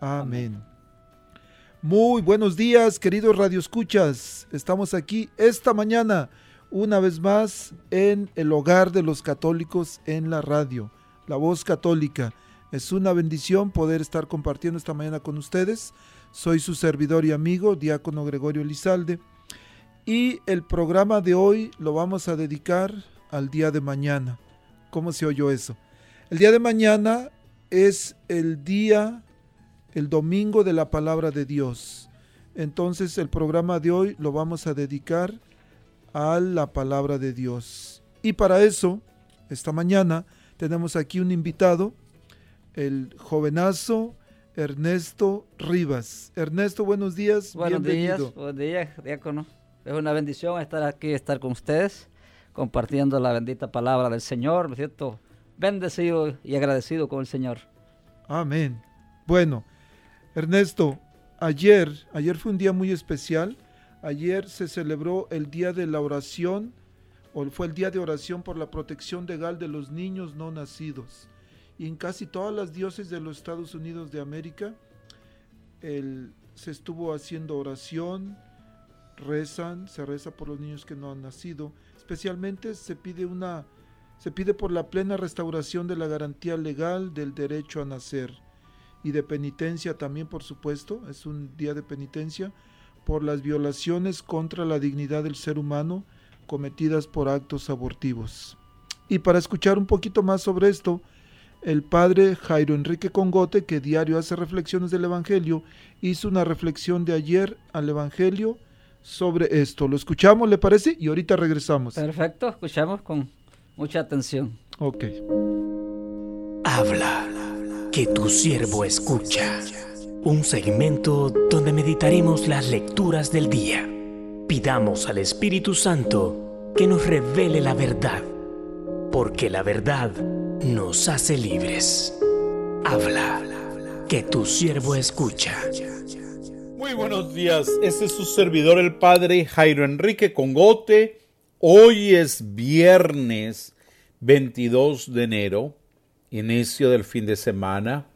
Amén. Muy buenos días, queridos radioescuchas. Estamos aquí esta mañana, una vez más, en el hogar de los católicos en la radio, la voz católica. Es una bendición poder estar compartiendo esta mañana con ustedes. Soy su servidor y amigo, diácono Gregorio Lizalde. Y el programa de hoy lo vamos a dedicar al día de mañana. ¿Cómo se oyó eso? El día de mañana es el día, el domingo de la palabra de Dios. Entonces el programa de hoy lo vamos a dedicar a la palabra de Dios. Y para eso, esta mañana, tenemos aquí un invitado, el jovenazo Ernesto Rivas. Ernesto, buenos días. Buenos días, buenos días, diácono. Es una bendición estar aquí, estar con ustedes compartiendo la bendita palabra del Señor, ¿no es cierto? Bendecido y agradecido con el Señor. Amén. Bueno, Ernesto, ayer, ayer fue un día muy especial. Ayer se celebró el día de la oración, o fue el día de oración por la protección legal de los niños no nacidos. Y en casi todas las diócesis de los Estados Unidos de América se estuvo haciendo oración, rezan, se reza por los niños que no han nacido especialmente se pide una se pide por la plena restauración de la garantía legal del derecho a nacer y de penitencia también, por supuesto, es un día de penitencia por las violaciones contra la dignidad del ser humano cometidas por actos abortivos. Y para escuchar un poquito más sobre esto, el padre Jairo Enrique Congote, que diario hace reflexiones del Evangelio, hizo una reflexión de ayer al Evangelio sobre esto. Lo escuchamos, ¿le parece? Y ahorita regresamos. Perfecto, escuchamos con mucha atención. Ok. Habla, que tu siervo escucha. Un segmento donde meditaremos las lecturas del día. Pidamos al Espíritu Santo que nos revele la verdad, porque la verdad nos hace libres. Habla, que tu siervo escucha. Muy buenos días, este es su servidor el Padre Jairo Enrique Congote. Hoy es viernes 22 de enero, inicio del fin de semana.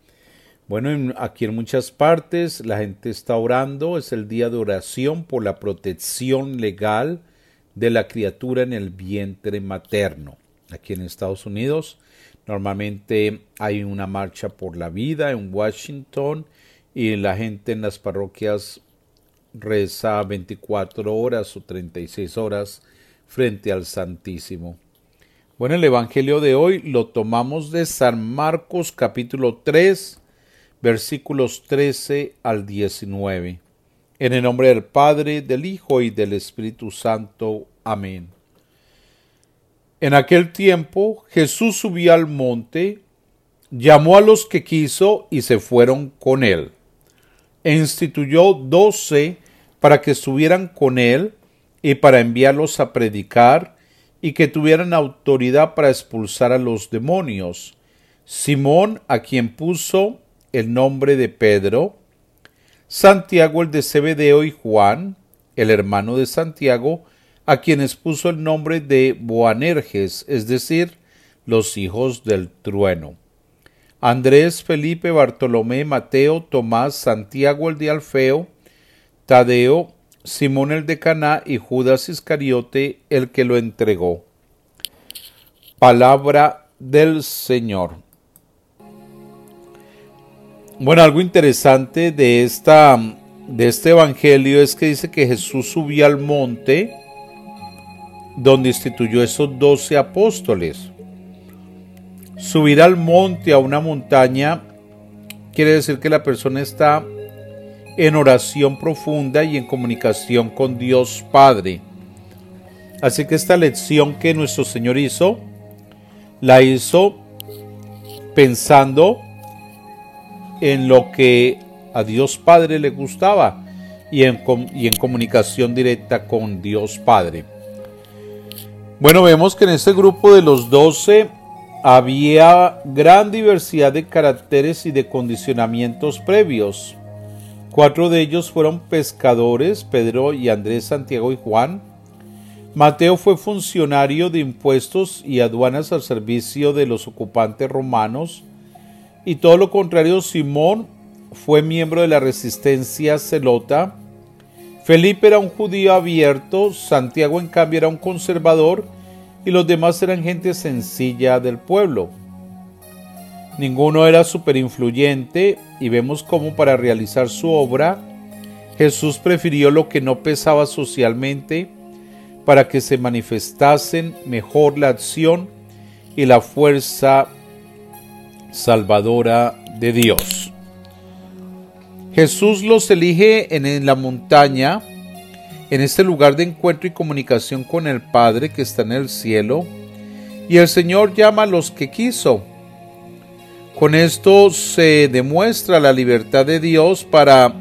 Bueno, aquí en muchas partes la gente está orando, es el día de oración por la protección legal de la criatura en el vientre materno. Aquí en Estados Unidos normalmente hay una marcha por la vida en Washington y la gente en las parroquias reza 24 horas o 36 horas frente al Santísimo. Bueno, el Evangelio de hoy lo tomamos de San Marcos capítulo 3 versículos 13 al 19. En el nombre del Padre, del Hijo y del Espíritu Santo. Amén. En aquel tiempo Jesús subió al monte, llamó a los que quiso y se fueron con él. E instituyó doce para que estuvieran con él y para enviarlos a predicar y que tuvieran autoridad para expulsar a los demonios. Simón, a quien puso el nombre de Pedro, Santiago el de Zebedeo y Juan, el hermano de Santiago, a quienes puso el nombre de Boanerges, es decir, los hijos del trueno. Andrés, Felipe, Bartolomé, Mateo, Tomás, Santiago el de Alfeo, Tadeo, Simón el de Caná y Judas Iscariote el que lo entregó. Palabra del Señor. Bueno, algo interesante de, esta, de este evangelio es que dice que Jesús subió al monte donde instituyó esos doce apóstoles. Subir al monte, a una montaña, quiere decir que la persona está en oración profunda y en comunicación con Dios Padre. Así que esta lección que nuestro Señor hizo, la hizo pensando en lo que a Dios Padre le gustaba y en, y en comunicación directa con Dios Padre. Bueno, vemos que en este grupo de los doce había gran diversidad de caracteres y de condicionamientos previos. Cuatro de ellos fueron pescadores, Pedro y Andrés, Santiago y Juan. Mateo fue funcionario de impuestos y aduanas al servicio de los ocupantes romanos y todo lo contrario, Simón fue miembro de la resistencia celota. Felipe era un judío abierto, Santiago en cambio era un conservador y los demás eran gente sencilla del pueblo. Ninguno era influyente y vemos cómo para realizar su obra Jesús prefirió lo que no pesaba socialmente para que se manifestasen mejor la acción y la fuerza salvadora de Dios. Jesús los elige en, la montaña, en este lugar de encuentro y comunicación con el Padre que está en el cielo, y el Señor llama a los que quiso. Con esto se demuestra la libertad de Dios para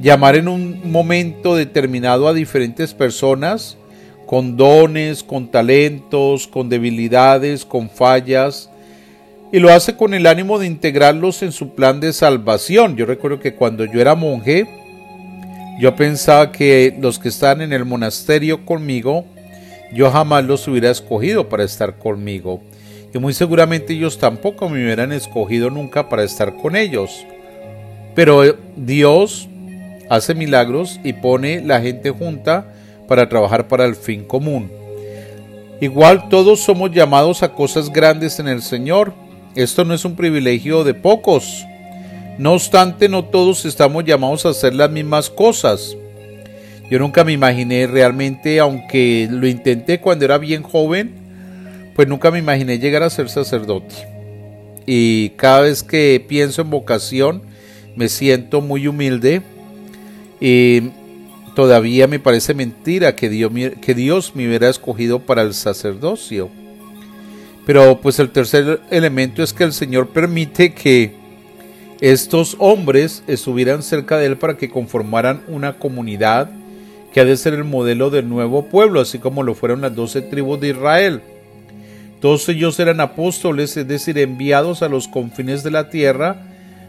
llamar en un momento determinado a diferentes personas con dones, con talentos, con debilidades, con fallas, y lo hace con el ánimo de integrarlos en su plan de salvación. Yo recuerdo que cuando yo era monje, yo pensaba que los que están en el monasterio conmigo, yo jamás los hubiera escogido para estar conmigo. Y muy seguramente ellos tampoco me hubieran escogido nunca para estar con ellos. Pero eh, Dios hace milagros y pone la gente junta para trabajar para el fin común. Igual todos somos llamados a cosas grandes en el Señor esto no es un privilegio de pocos. No obstante, no todos estamos llamados a hacer las mismas cosas. Yo nunca me imaginé realmente, aunque lo intenté cuando era bien joven, pues nunca me imaginé llegar a ser sacerdote. Y cada vez que pienso en vocación, me siento muy humilde. Y todavía me parece mentira que Dios, que Dios me hubiera escogido para el sacerdocio. Pero pues el tercer elemento es que el Señor permite que estos hombres estuvieran cerca de Él para que conformaran una comunidad que ha de ser el modelo del nuevo pueblo, así como lo fueron las doce tribus de Israel. Todos ellos eran apóstoles, es decir, enviados a los confines de la tierra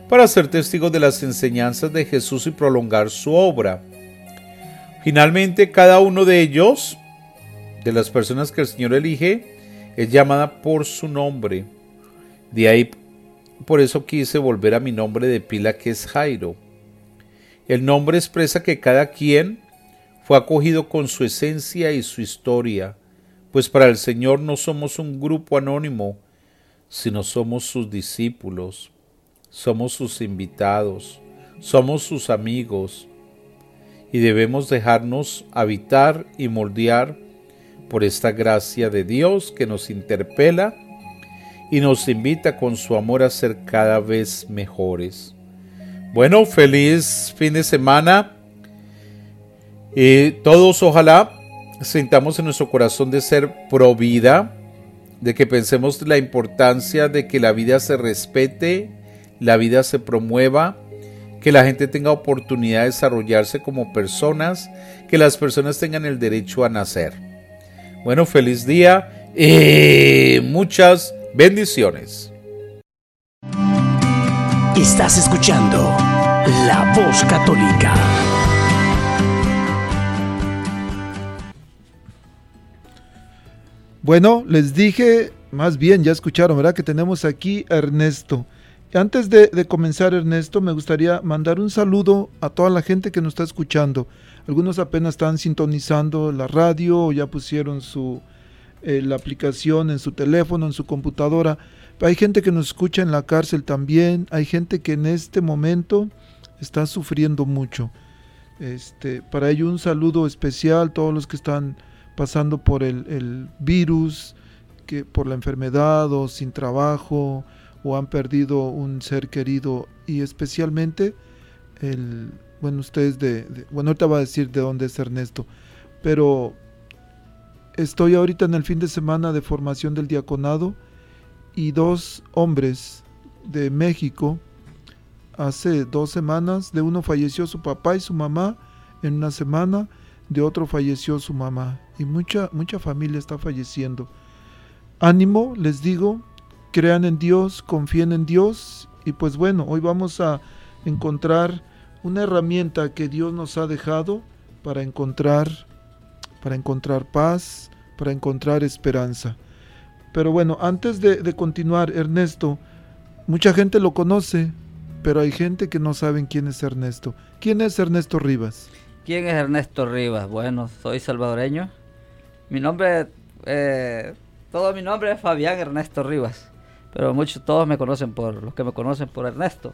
para ser testigos de las enseñanzas de Jesús y prolongar su obra. Finalmente, cada uno de ellos, de las personas que el Señor elige, es llamada por su nombre. De ahí por eso quise volver a mi nombre de pila que es Jairo. El nombre expresa que cada quien fue acogido con su esencia y su historia, pues para el Señor no somos un grupo anónimo, sino somos sus discípulos, somos sus invitados, somos sus amigos, y debemos dejarnos habitar y moldear por esta gracia de Dios que nos interpela y nos invita con su amor a ser cada vez mejores. Bueno, feliz fin de semana. Eh, todos ojalá sintamos en nuestro corazón de ser pro vida, de que pensemos la importancia de que la vida se respete, la vida se promueva, que la gente tenga oportunidad de desarrollarse como personas, que las personas tengan el derecho a nacer. Bueno, feliz día y muchas bendiciones. Estás escuchando La Voz Católica. Bueno, les dije, más bien, ya escucharon, ¿verdad? Que tenemos aquí a Ernesto. Antes de, comenzar, Ernesto, me gustaría mandar un saludo a toda la gente que nos está escuchando. Algunos apenas están sintonizando la radio ya pusieron su, eh, la aplicación en su teléfono, en su computadora. Hay gente que nos escucha en la cárcel también. Hay gente que en este momento está sufriendo mucho. Este, para ello un saludo especial a todos los que están pasando por el, virus, que por la enfermedad o sin trabajo o han perdido un ser querido y especialmente el bueno ustedes de, bueno ahorita va a decir de dónde es Ernesto pero estoy ahorita en el fin de semana de formación del diaconado y dos hombres de México hace dos semanas de uno falleció su papá y su mamá en una semana de otro falleció su mamá y mucha, mucha familia está falleciendo. Ánimo, les digo, crean en Dios, confíen en Dios y pues bueno, hoy vamos a encontrar una herramienta que Dios nos ha dejado para encontrar para encontrar paz, para encontrar esperanza. Pero bueno, antes de, continuar, Ernesto, mucha gente lo conoce, pero hay gente que no saben quién es Ernesto. ¿Quién es Ernesto Rivas? ¿Quién es Ernesto Rivas? Bueno, soy salvadoreño. Mi nombre, eh, todo mi nombre es Fabián Ernesto Rivas, pero muchos, todos me conocen por, los que me conocen por Ernesto.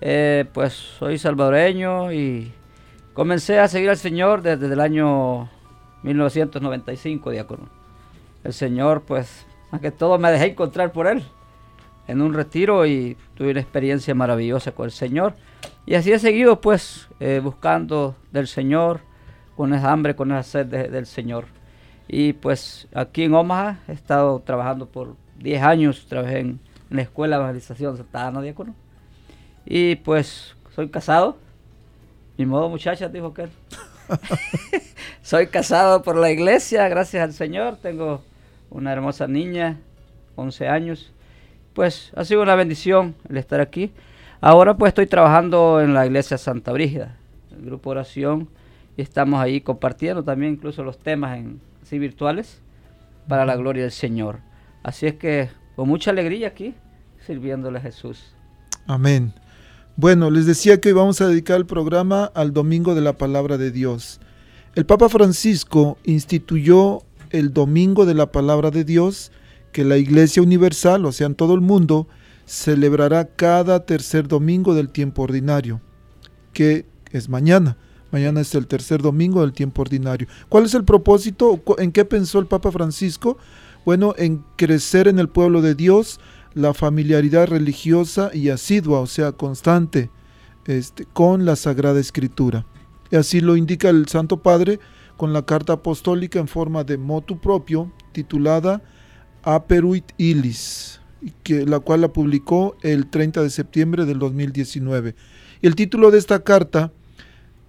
Eh, pues soy salvadoreño y comencé a seguir al Señor desde el año 1995, diácono. El Señor, pues, más que todo me dejé encontrar por Él en un retiro y tuve una experiencia maravillosa con el Señor. Y así he seguido pues eh, buscando del Señor, con esa hambre, con esa sed del Señor. Y pues aquí en Omaha he estado trabajando por 10 años, trabajé en, la Escuela de Evangelización Santa Ana Diácono. Y pues soy casado. Mi modo muchacha, dijo que soy casado por la iglesia, gracias al Señor. Tengo una hermosa niña, 11 años. Pues ha sido una bendición el estar aquí. Ahora pues estoy trabajando en la iglesia Santa Brígida, el grupo oración, y estamos ahí compartiendo también incluso los temas en, así virtuales para la gloria del Señor. Así es que con mucha alegría aquí, sirviéndole a Jesús. Amén. Bueno, les decía que hoy vamos a dedicar el programa al Domingo de la Palabra de Dios. El Papa Francisco instituyó el Domingo de la Palabra de Dios que la Iglesia Universal, o sea, en todo el mundo, celebrará cada tercer domingo del tiempo ordinario, que es mañana. Mañana es el tercer domingo del tiempo ordinario. ¿Cuál es el propósito? ¿En qué pensó el Papa Francisco? Bueno, en crecer en el pueblo de Dios la familiaridad religiosa y asidua, o sea, constante, este, con la Sagrada Escritura. Y así lo indica el Santo Padre con la carta apostólica en forma de motu propio, titulada Aperuit Ilis la cual la publicó el 30 de septiembre del 2019. El título de esta carta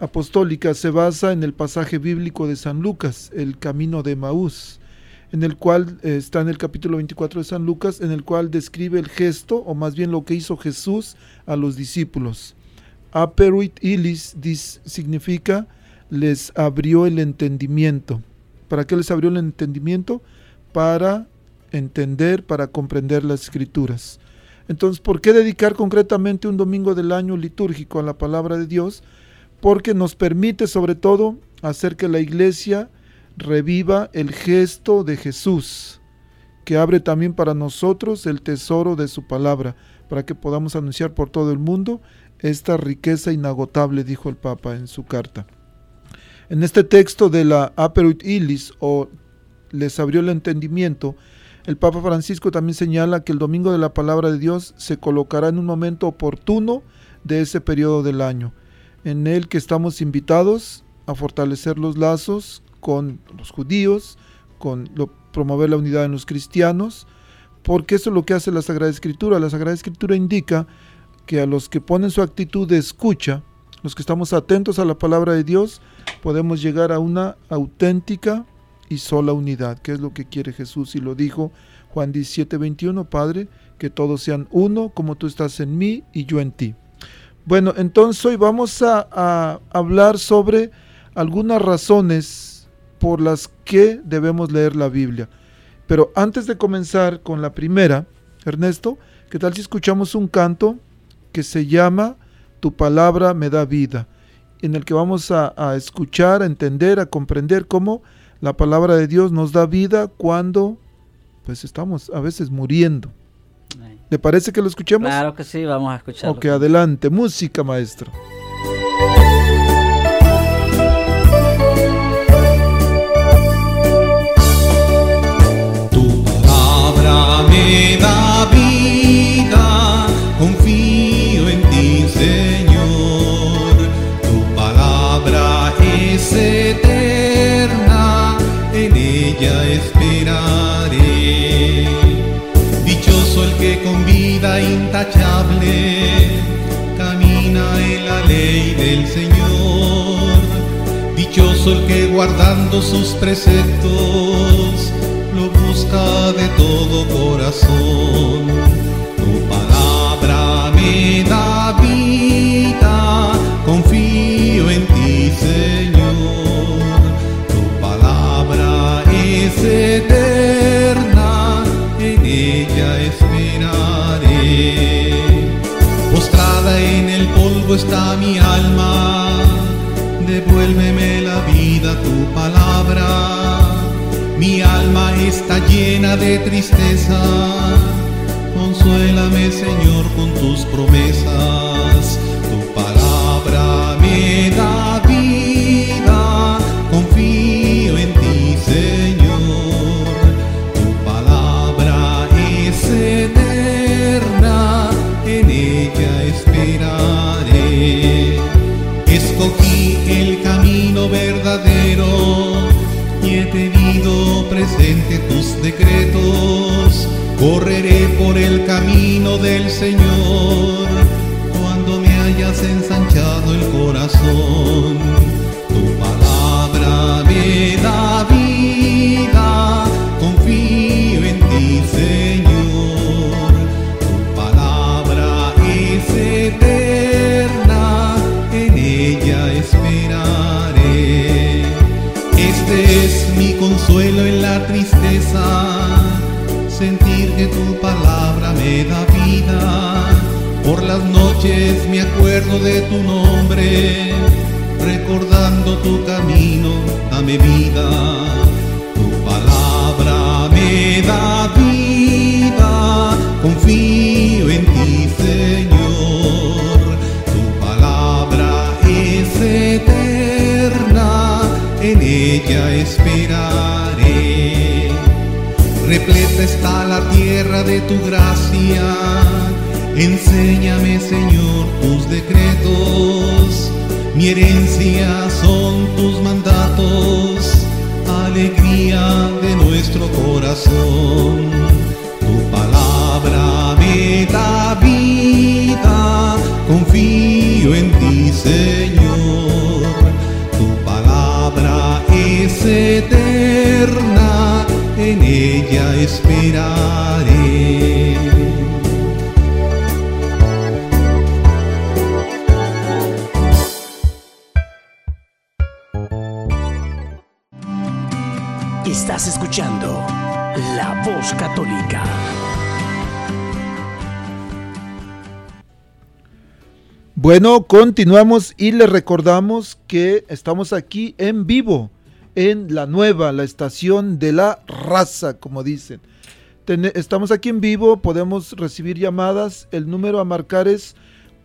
apostólica se basa en el pasaje bíblico de San Lucas, el camino de Maús, en el cual eh, está en el capítulo 24 de San Lucas, en el cual describe el gesto, o más bien lo que hizo Jesús a los discípulos. Aperuit ilis significa les abrió el entendimiento. ¿Para qué les abrió el entendimiento? Para entender, para comprender las escrituras. Entonces, ¿por qué dedicar concretamente un domingo del año litúrgico a la palabra de Dios? Porque nos permite sobre todo hacer que la iglesia reviva el gesto de Jesús, que abre también para nosotros el tesoro de su palabra, para que podamos anunciar por todo el mundo esta riqueza inagotable, dijo el Papa en su carta. En este texto de la Aperuit Illis, o les abrió el entendimiento, el Papa Francisco también señala que el Domingo de la Palabra de Dios se colocará en un momento oportuno de ese periodo del año, en el que estamos invitados a fortalecer los lazos con los judíos, con promover la unidad en los cristianos, porque eso es lo que hace la Sagrada Escritura. La Sagrada Escritura indica que a los que ponen su actitud de escucha, los que estamos atentos a la palabra de Dios, podemos llegar a una auténtica y sola unidad, que es lo que quiere Jesús y lo dijo Juan 17, 21, Padre, que todos sean uno como tú estás en mí y yo en ti. Bueno, entonces hoy vamos a, hablar sobre algunas razones por las que debemos leer la Biblia. Pero antes de comenzar con la primera, Ernesto, ¿qué tal si escuchamos un canto que se llama Tu palabra me da vida? En el que vamos a, a escuchar, a entender, a comprender cómo la palabra de Dios nos da vida cuando pues estamos a veces muriendo. ¿Le parece que lo escuchemos? Claro que sí, vamos a escucharlo. Ok, adelante. Música, maestro. Tu palabra me da vida, confío en ti, Señor. Tu palabra es eterna, en ella esperaré con vida intachable camina en la ley del Señor. Dichoso el que guardando sus preceptos lo busca de todo corazón. Está mi alma, devuélveme la vida tu palabra. Mi alma está llena de tristeza, consuélame Señor con tus promesas. Presente tus decretos. Correré por el camino del Señor cuando me hayas ensanchado el corazón. Tu palabra me da vida, confío en ti, Señor. Tu palabra es eterna, en ella esperaré. Este es mi consuelo las noches me acuerdo de tu nombre, recordando tu camino, dame vida. Tu palabra me da vida, confío en ti, Señor. Tu palabra es eterna, en ella esperaré. Repleta está la tierra de tu gracia. Enséñame, Señor, tus decretos. Mi herencia son tus mandatos, alegría de nuestro corazón. Tu palabra me da vida, confío en ti, Señor. Tu palabra es eterna, en ella esperaré. Bueno, continuamos y les recordamos que estamos aquí en vivo, en la nueva, la estación de la raza, como dicen. Estamos aquí en vivo, podemos recibir llamadas. El número a marcar es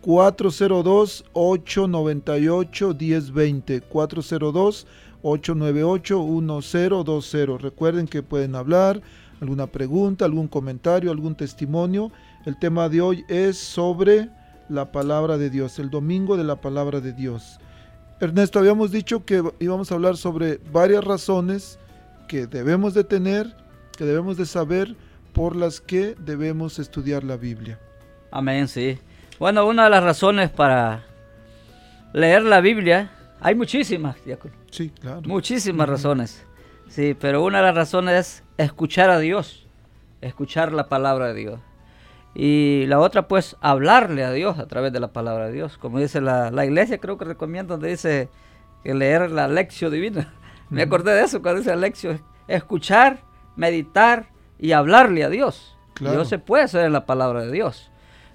402-898-1020. 402-898-1020. Recuerden que pueden hablar, alguna pregunta, algún comentario, algún testimonio. El tema de hoy es sobre la palabra de Dios, el domingo de la palabra de Dios. Ernesto, habíamos dicho que íbamos a hablar sobre varias razones que debemos de tener, que debemos de saber, por las que debemos estudiar la Biblia. Amén, sí. Bueno, una de las razones para leer la Biblia, hay muchísimas, diácono. Sí, claro. Muchísimas razones. Sí, pero una de las razones es escuchar a Dios, escuchar la palabra de Dios. Y la otra, pues, hablarle a Dios a través de la palabra de Dios. Como dice la, iglesia, creo que recomienda donde dice que leer la lección divina. Me acordé de eso cuando dice la lección. Escuchar, meditar y hablarle a Dios. Dios se puede hacer en la palabra de Dios.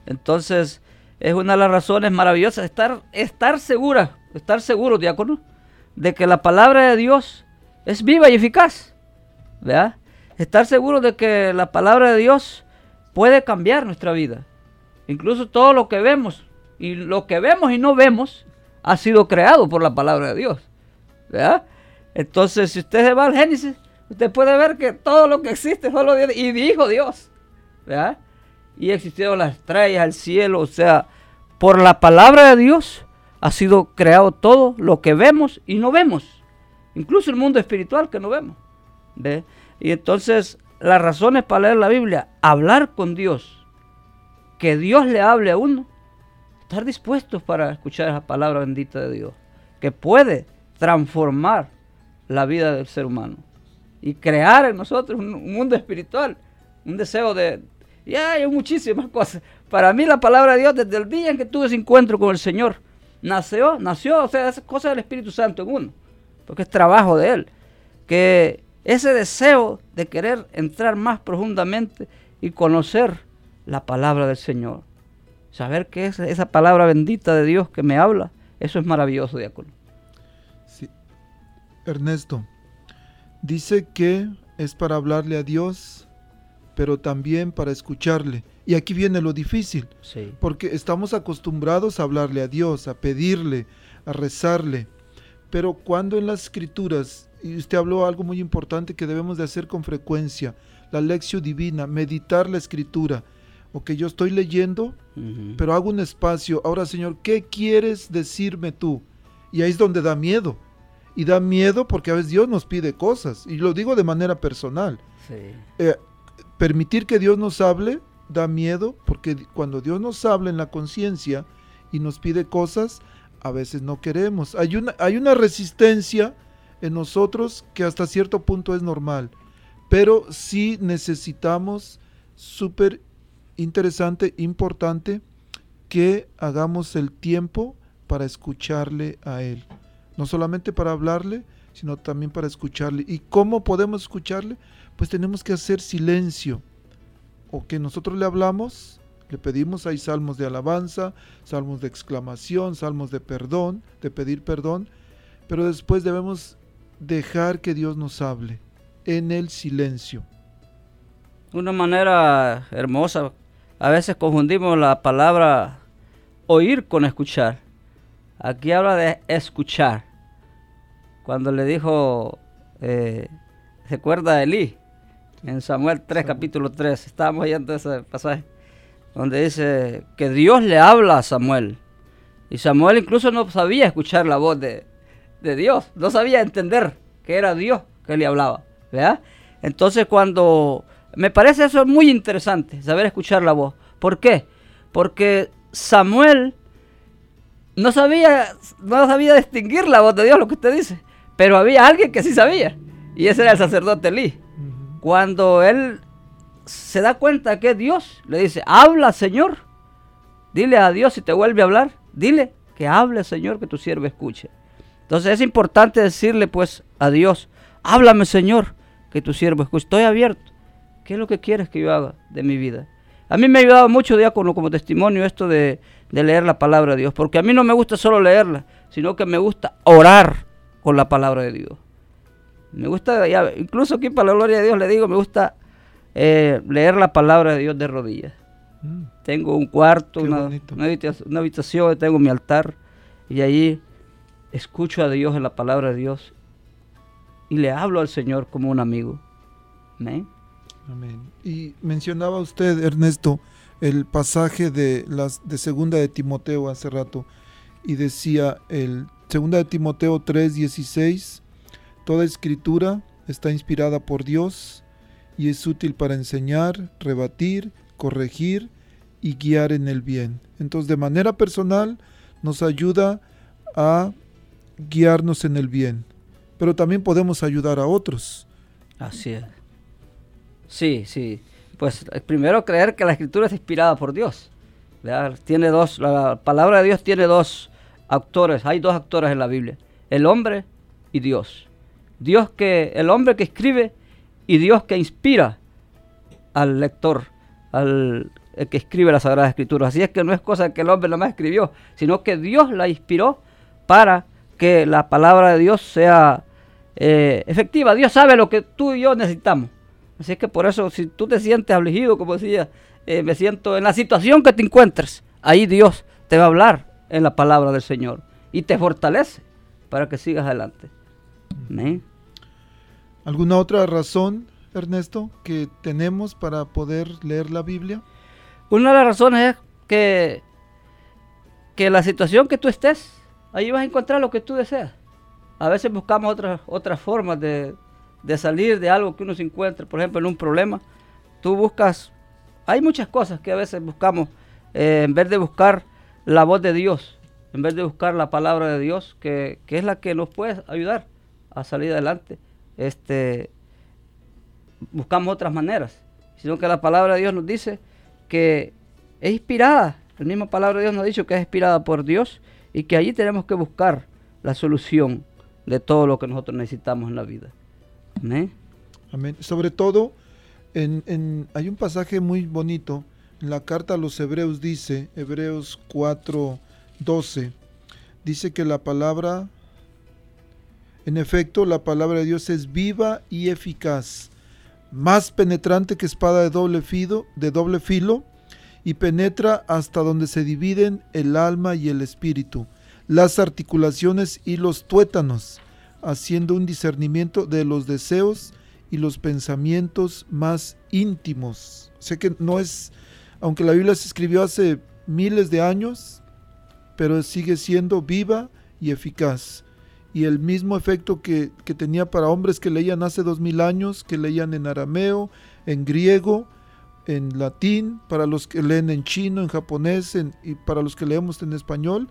Entonces, es una de las razones maravillosas, estar, estar segura, estar seguro, diácono, de que la palabra de Dios es viva y eficaz. ¿Verdad? Estar seguro de que la palabra de Dios puede cambiar nuestra vida. Incluso todo lo que vemos y lo que vemos y no vemos ha sido creado por la palabra de Dios. ¿Verdad? Entonces, si usted se va al Génesis, usted puede ver que todo lo que existe solo Dios y dijo Dios. ¿Verdad? Y existieron las estrellas, el cielo, o sea, por la palabra de Dios ha sido creado todo lo que vemos y no vemos. Incluso el mundo espiritual que no vemos. ¿Ve? Y entonces las razones para leer la Biblia, hablar con Dios, que Dios le hable a uno, estar dispuestos para escuchar esa palabra bendita de Dios, que puede transformar la vida del ser humano y crear en nosotros un, mundo espiritual, un deseo de... Y hay muchísimas cosas. Para mí la palabra de Dios, desde el día en que tuve ese encuentro con el Señor, nació, nació, o sea, es cosa del Espíritu Santo en uno, porque es trabajo de Él. Que ese deseo de querer entrar más profundamente y conocer la palabra del Señor. Saber que es esa palabra bendita de Dios que me habla, eso es maravilloso, diácono. Sí. Ernesto, dice que es para hablarle a Dios, pero también para escucharle. Y aquí viene lo difícil, sí. porque estamos acostumbrados a hablarle a Dios, a pedirle, a rezarle. Pero cuando en las escrituras y usted habló algo muy importante que debemos de hacer con frecuencia, la lección divina, meditar la escritura. O que yo estoy leyendo, pero hago un espacio. Ahora, Señor, ¿qué quieres decirme tú? Y ahí es donde da miedo. Y da miedo porque a veces Dios nos pide cosas. Y lo digo de manera personal. Eh, permitir que Dios nos hable da miedo porque cuando Dios nos habla en la conciencia y nos pide cosas, a veces no queremos. Hay una, hay una resistencia en nosotros que hasta cierto punto es normal, pero sí necesitamos súper interesante, importante, que hagamos el tiempo para escucharle a Él. No solamente para hablarle, sino también para escucharle. ¿Y cómo podemos escucharle? Pues tenemos que hacer silencio. O que nosotros le hablamos, le pedimos, hay salmos de alabanza, salmos de exclamación, salmos de perdón, de pedir perdón, pero después debemos dejar que Dios nos hable en el silencio. Una manera hermosa. A veces confundimos la palabra oír con escuchar. Aquí habla de escuchar. Cuando le dijo, eh, ¿se acuerda de Elí? En Samuel 3, capítulo 3. Estábamos oyendo ese pasaje. Donde dice que Dios le habla a Samuel. Y Samuel incluso no sabía escuchar la voz de, de Dios. No sabía entender que era Dios que le hablaba. ¿verdad? Entonces cuando... Me parece eso muy interesante, saber escuchar la voz. ¿Por qué? Porque Samuel no sabía, no sabía distinguir la voz de Dios, lo que usted dice. Pero había alguien que sí sabía. Y ese era el sacerdote Elí. Cuando él se da cuenta que es Dios, le dice, habla Señor. Dile a Dios si te vuelve a hablar. Dile que hable Señor, que tu siervo escuche. Entonces es importante decirle pues a Dios, háblame Señor, que tu siervo escuche, estoy abierto. ¿Qué es lo que quieres que yo haga de mi vida? A mí me ha ayudado mucho, diácono, como testimonio esto de, leer la palabra de Dios, porque a mí no me gusta solo leerla, sino que me gusta orar con la palabra de Dios. Me gusta, incluso aquí para la gloria de Dios le digo, me gusta eh, leer la palabra de Dios de rodillas. Mm. Tengo un cuarto, una, habitación, una, habitación, tengo mi altar y allí escucho a Dios en la palabra de Dios y le hablo al Señor como un amigo. Amén. Amén. Y mencionaba usted, Ernesto, el pasaje de, las, de segunda de Timoteo hace rato y decía el segunda de Timoteo 3:16, toda escritura está inspirada por Dios y es útil para enseñar, rebatir, corregir y guiar en el bien. Entonces, de manera personal, nos ayuda a guiarnos en el bien, pero también podemos ayudar a otros. Así es. Sí, sí. Pues eh, primero creer que la escritura es inspirada por Dios. Tiene dos, la palabra de Dios tiene dos actores, hay dos actores en la Biblia, el hombre y Dios. Dios que, el hombre que escribe y Dios que inspira al lector, al que escribe la Sagrada Escritura. Así es que no es cosa que el hombre más escribió, sino que Dios la inspiró para que la palabra de Dios sea eh, efectiva. Dios sabe lo que tú y yo necesitamos. Así es que por eso, si tú te sientes afligido, como decía, eh, me siento en la situación que te encuentres, ahí Dios te va a hablar en la palabra del Señor y te fortalece para que sigas adelante. ¿Alguna otra razón, Ernesto, que tenemos para poder leer la Biblia? Una de las razones es que, que la situación que tú estés, ahí vas a encontrar lo que tú deseas. A veces buscamos otras, otras formas de, de salir de algo que uno se encuentra, por ejemplo, en un problema. Tú buscas, hay muchas cosas que a veces buscamos, eh, en vez de buscar la voz de Dios, en vez de buscar la palabra de Dios, que, que, es la que nos puede ayudar a salir adelante, este, buscamos otras maneras, sino que la palabra de Dios nos dice que es inspirada, la misma palabra de Dios nos ha dicho que es inspirada por Dios y que allí tenemos que buscar la solución de todo lo que nosotros necesitamos en la vida. Amén. Sobre todo, en, hay un pasaje muy bonito. En la carta a los Hebreos dice, Hebreos 4, 12, dice que la palabra, en efecto, la palabra de Dios es viva y eficaz, más penetrante que espada de doble, filo, de doble filo, y penetra hasta donde se dividen el alma y el espíritu, las articulaciones y los tuétanos, haciendo un discernimiento de los deseos y los pensamientos más íntimos. Sé que no es, aunque la Biblia se escribió hace miles de años, pero sigue siendo viva y eficaz. Y el mismo efecto que, tenía para hombres que leían hace dos mil años, que leían en arameo, en griego, en latín, para los que leen en chino, en japonés y para los que leemos en español,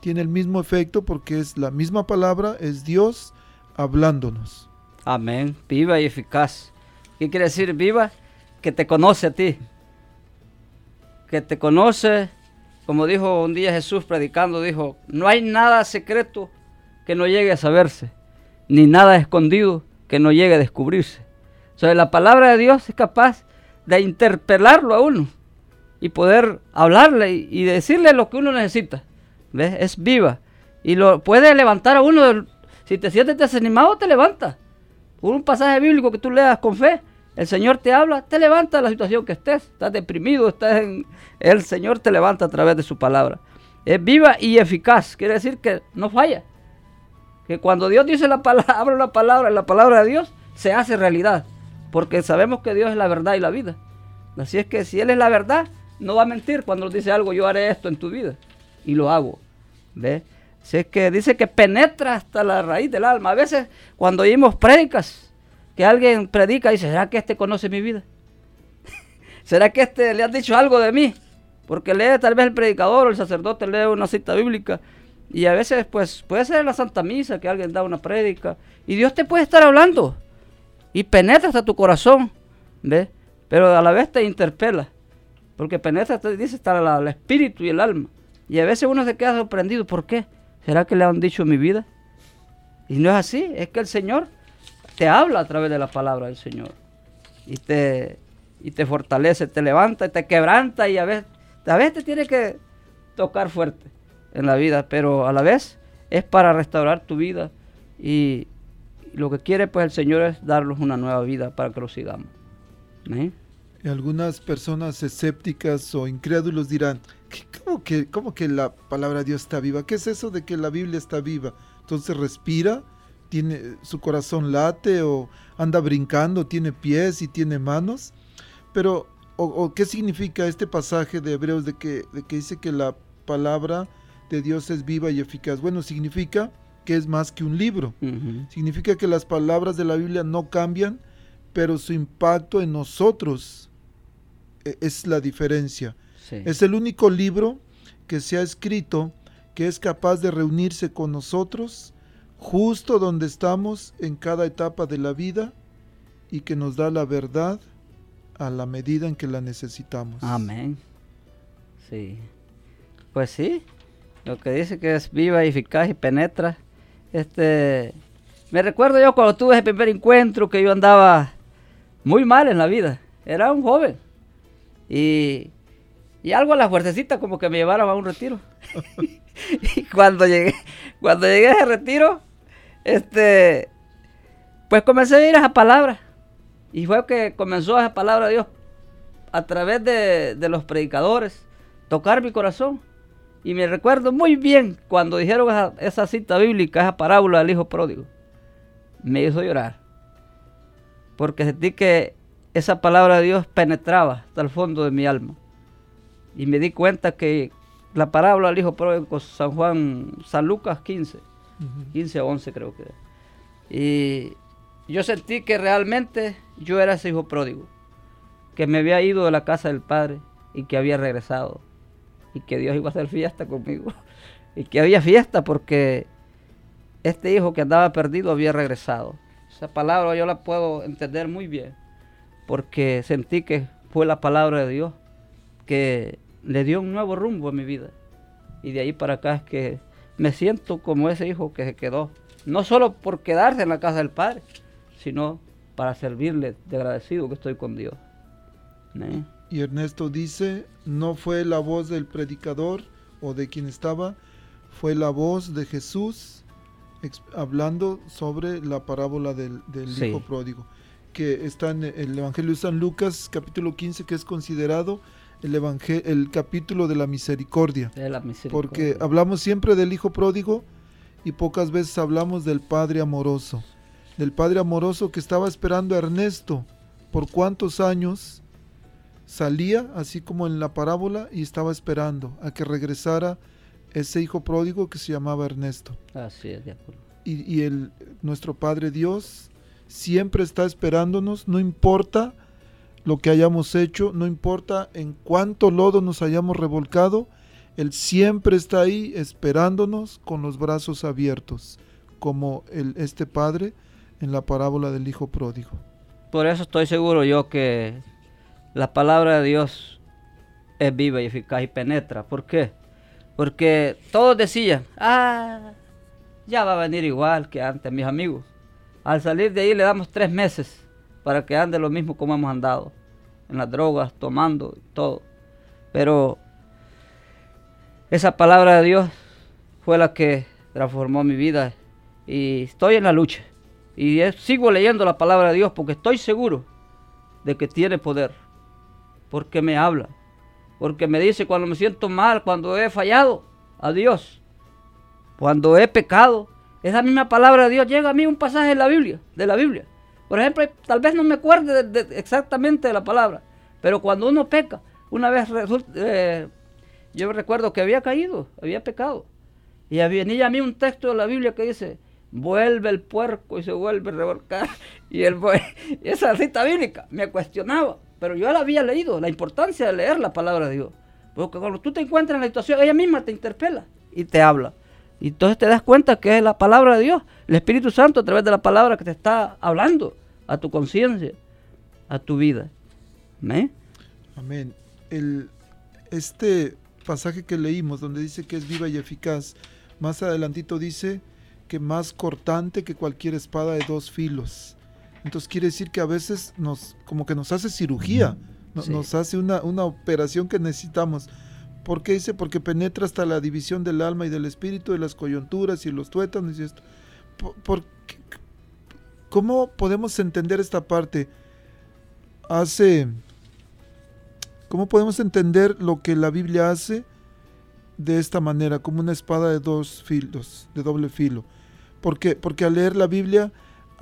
tiene el mismo efecto porque es la misma palabra, es Dios hablándonos. Amén, viva y eficaz. ¿Qué quiere decir viva? Que te conoce a ti. Que te conoce, como dijo un día Jesús predicando, dijo, no hay nada secreto que no llegue a saberse, ni nada escondido que no llegue a descubrirse. O sea, la palabra de Dios es capaz de interpelarlo a uno y poder hablarle y decirle lo que uno necesita. ¿Ves? Es viva. Y lo puede levantar a uno. si te sientes desanimado, te levanta. Un pasaje bíblico que tú leas con fe. El Señor te habla, te levanta de la situación que estés. Estás deprimido, estás en... El Señor te levanta a través de su palabra. Es viva y eficaz. Quiere decir que no falla. Que cuando Dios dice la palabra, la palabra, la palabra de Dios, se hace realidad. Porque sabemos que Dios es la verdad y la vida. Así es que si Él es la verdad, no va a mentir cuando dice algo, yo haré esto en tu vida y lo hago. ¿Ve? es que dice que penetra hasta la raíz del alma. A veces cuando oímos prédicas, que alguien predica y dice, ¿será que este conoce mi vida? ¿Será que este le ha dicho algo de mí? Porque lee tal vez el predicador o el sacerdote lee una cita bíblica. Y a veces pues puede ser la Santa Misa que alguien da una prédica. Y Dios te puede estar hablando. Y penetra hasta tu corazón. ¿Ve? Pero a la vez te interpela. Porque penetra, te dice, hasta el espíritu y el alma. Y a veces uno se queda sorprendido. ¿Por qué? ¿Será que le han dicho mi vida? Y no es así. Es que el Señor te habla a través de la palabra del Señor. Y te, y te fortalece, te levanta, te quebranta y a veces, a veces te tiene que tocar fuerte en la vida. Pero a la vez es para restaurar tu vida. Y lo que quiere pues el Señor es darnos una nueva vida para que lo sigamos. Algunas personas escépticas o incrédulos dirán, ¿cómo que, ¿cómo que la palabra de Dios está viva? ¿Qué es eso de que la Biblia está viva? Entonces respira, tiene su corazón late o anda brincando, tiene pies y tiene manos. Pero, o, ¿qué significa este pasaje de Hebreos de que, de que dice que la palabra de Dios es viva y eficaz? Bueno, significa que es más que un libro. Significa que las palabras de la Biblia no cambian, pero su impacto en nosotros eh, es la diferencia. Sí. Es el único libro que se ha escrito que es capaz de reunirse con nosotros justo donde estamos en cada etapa de la vida y que nos da la verdad a la medida en que la necesitamos. Amén. Sí. Pues sí, lo que dice que es viva, eficaz y penetra. Este, me recuerdo yo cuando tuve ese primer encuentro que yo andaba muy mal en la vida. Era un joven. Y, y algo a la fuercecita como que me llevaron a un retiro. y cuando llegué, cuando llegué a ese retiro, este, pues comencé a oír esa palabra. Y fue que comenzó esa palabra de Dios a través de, de los predicadores, tocar mi corazón. Y me recuerdo muy bien cuando dijeron esa, esa cita bíblica, esa parábola del hijo pródigo. Me hizo llorar. Porque sentí que esa palabra de Dios penetraba hasta el fondo de mi alma. Y me di cuenta que la parábola del hijo pródigo, San Juan, San Lucas 15, 15 o 11 creo que. era. Y yo sentí que realmente yo era ese hijo pródigo, que me había ido de la casa del padre y que había regresado y que Dios iba a hacer fiesta conmigo y que había fiesta porque este hijo que andaba perdido había regresado. Esa palabra yo la puedo entender muy bien porque sentí que fue la palabra de Dios que le dio un nuevo rumbo a mi vida y de ahí para acá es que me siento como ese hijo que se quedó, no solo por quedarse en la casa del padre, sino para servirle de agradecido que estoy con Dios. Y Ernesto dice, no fue la voz del predicador o de quien estaba, fue la voz de Jesús hablando sobre la parábola del, del Sí. hijo pródigo, que está en el Evangelio de San Lucas capítulo 15, que es considerado el, evangel- el capítulo de la misericordia. De la misericordia. Porque hablamos siempre del hijo pródigo y pocas veces hablamos del padre amoroso. Del padre amoroso que estaba esperando a Ernesto por cuántos años salía, así como en la parábola, y estaba esperando a que regresara ese hijo pródigo que se llamaba Ernesto. Así es, de acuerdo. Y, y el, nuestro Padre Dios siempre está esperándonos, no importa lo que hayamos hecho, no importa en cuánto lodo nos hayamos revolcado, Él siempre está ahí esperándonos con los brazos abiertos, como el, este Padre en la parábola del Hijo Pródigo. Por eso estoy seguro yo que la palabra de Dios es viva y eficaz y penetra. ¿Por qué? Porque todos decían, ah, ya va a venir igual que antes, mis amigos. Al salir de ahí le damos tres meses para que ande lo mismo como hemos andado. En las drogas, tomando, todo. Pero esa palabra de Dios fue la que transformó mi vida. Y estoy en la lucha. Y sigo leyendo la palabra de Dios porque estoy seguro de que tiene poder. Porque me habla. Porque me dice cuando me siento mal, cuando he fallado a Dios. Cuando he pecado. Esa misma palabra de Dios llega a mí un pasaje de la Biblia. De la Biblia. Por ejemplo, tal vez no me acuerde de- de- exactamente de la palabra. Pero cuando uno peca, una vez resulta, eh, yo recuerdo que había caído, había pecado. Y venía a mí un texto de la Biblia que dice, vuelve el puerco y se vuelve a revolcar. Y el bue- esa cita bíblica me cuestionaba, pero yo la había leído, la importancia de leer la palabra de Dios. Porque cuando tú te encuentras en la situación, ella misma te interpela y te habla. Y entonces te das cuenta que es la palabra de Dios, el Espíritu Santo a través de la palabra que te está hablando a tu conciencia, a tu vida. ¿Amén? Amén. El, este pasaje que leímos, donde dice que es viva y eficaz, más adelantito dice que más cortante que cualquier espada de dos filos. Entonces quiere decir que a veces nos, como que nos hace cirugía, no- Sí. nos hace una, una operación que necesitamos. ¿Por qué dice? Porque penetra hasta la división del alma y del espíritu, de las coyunturas y los tuétanos y esto. Por- por qué- ¿Cómo podemos entender esta parte? Hace ¿Cómo podemos entender lo que la Biblia hace de esta manera, como una espada de dos filos, de doble filo? ¿Por qué? Porque al leer la Biblia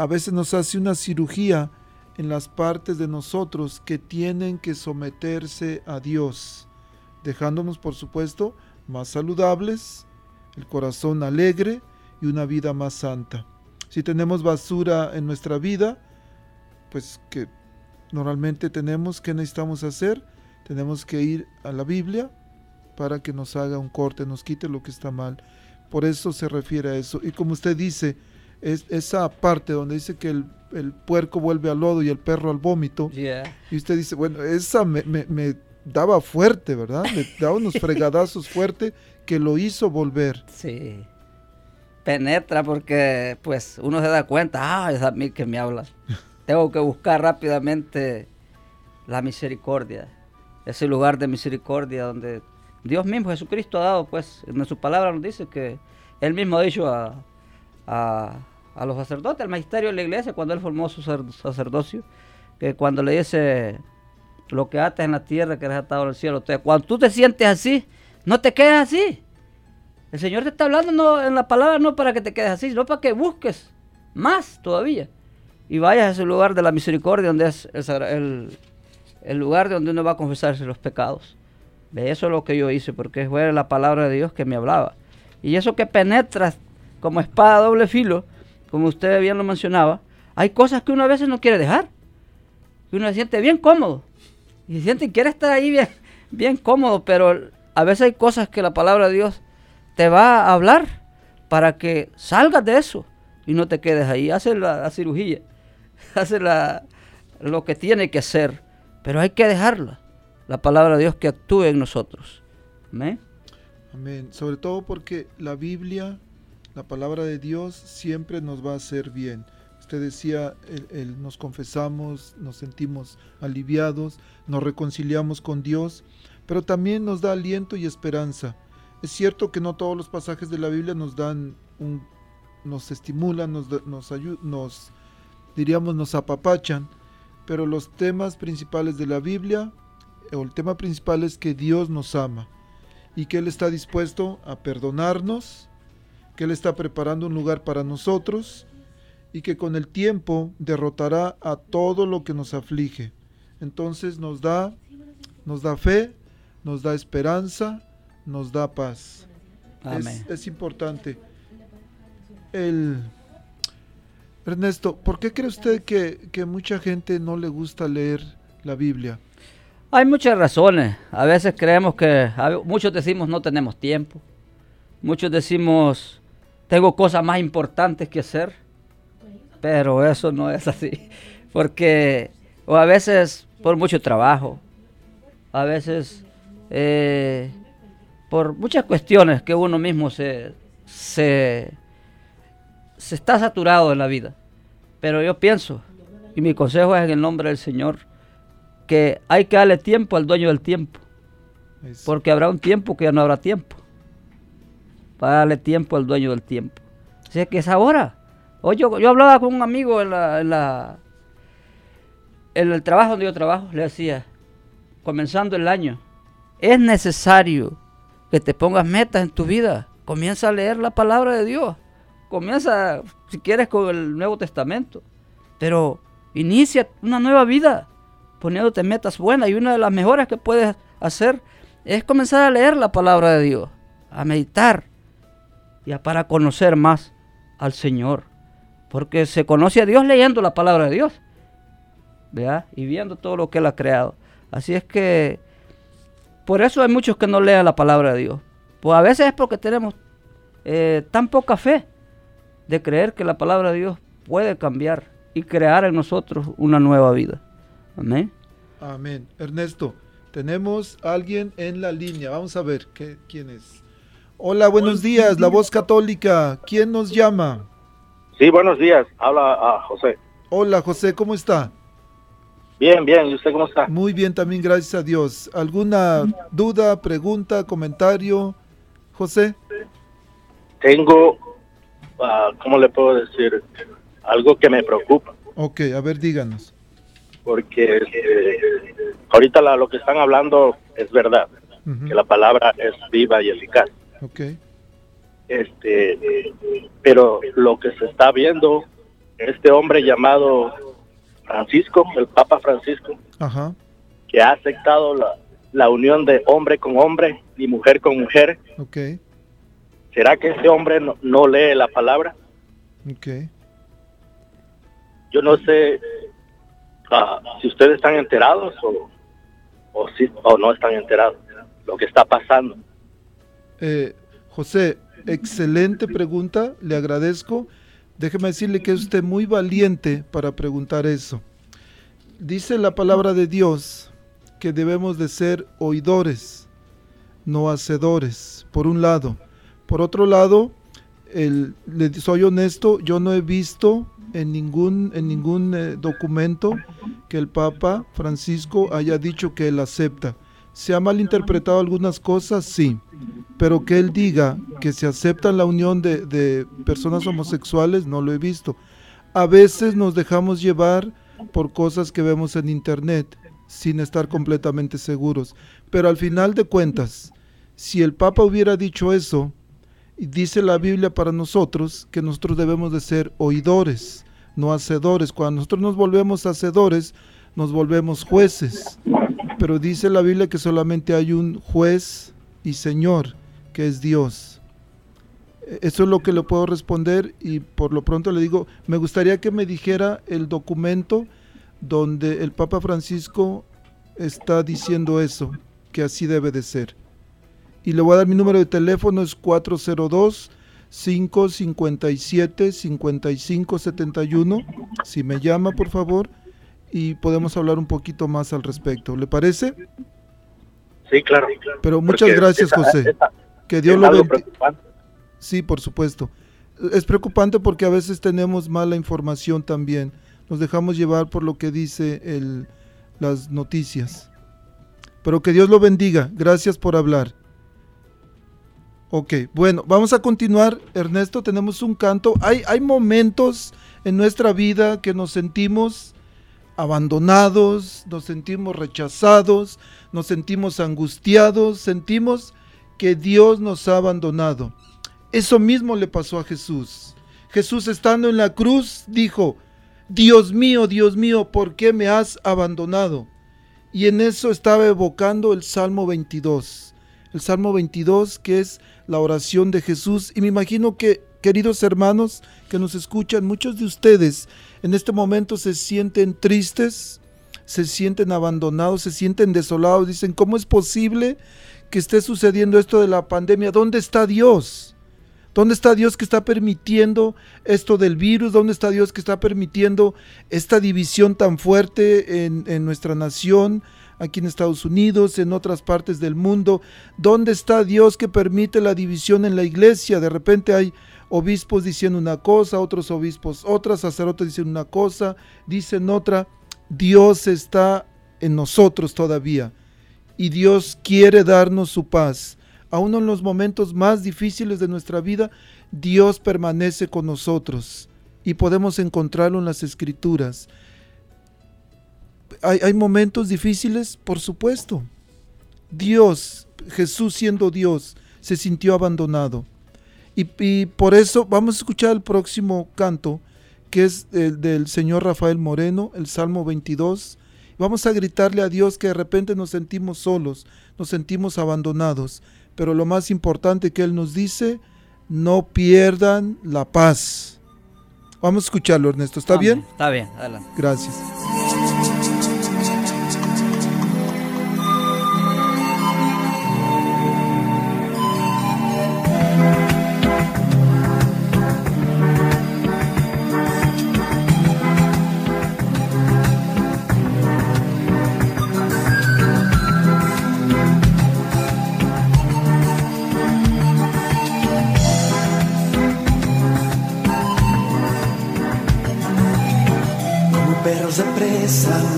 a veces nos hace una cirugía en las partes de nosotros que tienen que someterse a Dios, dejándonos por supuesto más saludables, el corazón alegre y una vida más santa. Si tenemos basura en nuestra vida, pues que normalmente tenemos, ¿qué necesitamos hacer? Tenemos que ir a la Biblia para que nos haga un corte, nos quite lo que está mal. Por eso se refiere a eso. Y como usted dice, es esa parte donde dice que el, el puerco vuelve al lodo y el perro al vómito. Y usted dice, bueno, esa me, me, daba fuerte, ¿verdad? Me daba unos fregadazos fuerte que lo hizo volver. Sí. Penetra porque pues uno se da cuenta, ah, es a mí que me habla. Tengo que buscar rápidamente la misericordia. Ese lugar de misericordia donde Dios mismo, Jesucristo ha dado, pues, en su palabra nos dice que Él mismo ha dicho a, a, los sacerdotes, al magisterio de la iglesia, cuando Él formó su sacerdocio, que cuando le dice lo que atas en la tierra, que eres atado en el cielo. cuando tú te sientes así, no te quedes así. El Señor te está hablando no, en la palabra no para que te quedes así, sino para que busques más todavía. Y vayas a ese lugar de la misericordia, donde es el, el lugar donde uno va a confesarse los pecados. Eso es lo que yo hice, porque fue la palabra de Dios que me hablaba. Y eso que penetra como espada doble filo, como usted bien lo mencionaba, hay cosas que uno a veces no quiere dejar. Que uno se siente bien cómodo. Y se siente y quiere estar ahí bien, bien cómodo, pero a veces hay cosas que la palabra de Dios te va a hablar para que salgas de eso y no te quedes ahí. Hace la, cirugía, hace la, lo que tiene que hacer, pero hay que dejarla la palabra de Dios que actúe en nosotros. Amén. Amén. Sobre todo porque la Biblia, la palabra de Dios, siempre nos va a hacer bien. Usted decía, nos confesamos, nos sentimos aliviados, nos reconciliamos con Dios, pero también nos da aliento y esperanza. Es cierto que no todos los pasajes de la Biblia nos dan un, nos estimulan, nos, nos, nos diríamos, nos apapachan, pero los temas principales de la Biblia el tema principal es que Dios nos ama y que Él está dispuesto a perdonarnos, que Él está preparando un lugar para nosotros y que con el tiempo derrotará a todo lo que nos aflige. Entonces nos da, nos da fe, nos da esperanza, nos da paz. Es, importante. El, Ernesto, ¿por qué cree usted que, que mucha gente no le gusta leer la Biblia? Hay muchas razones. A veces creemos que, muchos decimos no tenemos tiempo. Muchos decimos tengo cosas más importantes que hacer. Pero eso no es así. Porque, o a veces por mucho trabajo. A veces eh, por muchas cuestiones que uno mismo se, se, se está saturado en la vida. Pero yo pienso, y mi consejo es en el nombre del Señor, que hay que darle tiempo al dueño del tiempo. Porque habrá un tiempo que ya no habrá tiempo. Para darle tiempo al dueño del tiempo. Así que es ahora. Hoy yo, yo hablaba con un amigo en, la, en, la, en el trabajo donde yo trabajo. Le decía, comenzando el año, es necesario que te pongas metas en tu vida. Comienza a leer la palabra de Dios. Comienza, si quieres, con el Nuevo Testamento. Pero inicia una nueva vida poniéndote metas buenas y una de las mejores que puedes hacer es comenzar a leer la palabra de Dios, a meditar y a para conocer más al Señor. Porque se conoce a Dios leyendo la palabra de Dios. ¿vea? Y viendo todo lo que Él ha creado. Así es que por eso hay muchos que no lean la palabra de Dios. Pues a veces es porque tenemos eh, tan poca fe de creer que la palabra de Dios puede cambiar y crear en nosotros una nueva vida. Amén. Amén. Ernesto, tenemos a alguien en la línea. Vamos a ver ¿qué, quién es. Hola, buenos días, la voz católica. ¿Quién nos llama? Sí, buenos días. Habla a José. Hola, José, ¿cómo está? Bien, bien. ¿Y usted cómo está? Muy bien, también gracias a Dios. ¿Alguna duda, pregunta, comentario, José? Tengo, uh, ¿cómo le puedo decir? Algo que me preocupa. Ok, a ver, díganos porque eh, ahorita lo que están hablando es verdad, que la palabra es viva y eficaz. Okay. Este, pero lo que se está viendo, este hombre llamado Francisco, el Papa Francisco, que ha aceptado la, la, unión de hombre con hombre y mujer con mujer, okay. ¿Será que ese hombre no, lee la palabra? Okay. Yo no sé ah, si ustedes están enterados o, o, si, o no están enterados lo que está pasando. Eh, José, excelente pregunta, le agradezco. Déjeme decirle que es usted muy valiente para preguntar eso. Dice la palabra de Dios que debemos de ser oidores, no hacedores, por un lado. Por otro lado, le soy honesto, yo no he visto en ningún, en ningún eh, documento que el Papa Francisco haya dicho que él acepta. ¿Se ha malinterpretado algunas cosas? Sí. Pero que él diga que se acepta la unión de, personas homosexuales, no lo he visto. A veces nos dejamos llevar por cosas que vemos en internet sin estar completamente seguros. Pero al final de cuentas, si el Papa hubiera dicho eso, dice la Biblia para nosotros que nosotros debemos de ser oidores, no hacedores. Cuando nosotros nos volvemos hacedores, nos volvemos jueces. Pero dice la Biblia que solamente hay un juez y Señor, que es Dios. Eso es lo que le puedo responder y por lo pronto le digo, me gustaría que me dijera el documento donde el Papa Francisco está diciendo eso, que así debe de ser. Y le voy a dar mi número de teléfono, es 402 557 5571. Si me llama, por favor, y podemos hablar un poquito más al respecto. ¿Le parece? Sí, claro. Pero muchas gracias, José. Que Dios lo bendiga. Sí, por supuesto. Es preocupante porque a veces tenemos mala información también. Nos dejamos llevar por lo que dice el, las noticias. Pero que Dios lo bendiga. Gracias por hablar. Ok, bueno, vamos a continuar. Ernesto, tenemos un canto. Hay, hay momentos en nuestra vida que nos sentimos abandonados, nos sentimos rechazados, nos sentimos angustiados, sentimos que Dios nos ha abandonado. Eso mismo le pasó a Jesús. Jesús estando en la cruz dijo, Dios mío, Dios mío, ¿por qué me has abandonado? Y en eso estaba evocando el Salmo 22. El Salmo 22 que es la oración de Jesús. Y me imagino que, queridos hermanos que nos escuchan, muchos de ustedes en este momento se sienten tristes, se sienten abandonados, se sienten desolados. Dicen, ¿cómo es posible que esté sucediendo esto de la pandemia? ¿Dónde está Dios? ¿Dónde está Dios que está permitiendo esto del virus? ¿Dónde está Dios que está permitiendo esta división tan fuerte en, nuestra nación, aquí en Estados Unidos, en otras partes del mundo? ¿Dónde está Dios que permite la división en la iglesia? De repente hay obispos diciendo una cosa, otros obispos otras, sacerdotes dicen una cosa, dicen otra. Dios está en nosotros todavía y Dios quiere darnos su paz aún en los momentos más difíciles de nuestra vida, Dios permanece con nosotros y podemos encontrarlo en las escrituras. ¿Hay, momentos difíciles? Por supuesto. Dios, Jesús siendo Dios, se sintió abandonado. Y, y, por eso vamos a escuchar el próximo canto, que es el del señor Rafael Moreno, el Salmo 22. Vamos a gritarle a Dios que de repente nos sentimos solos, nos sentimos abandonados pero lo más importante que Él nos dice, no pierdan la paz. Vamos a escucharlo, Ernesto. ¿Está bien? Está bien, adelante. Gracias.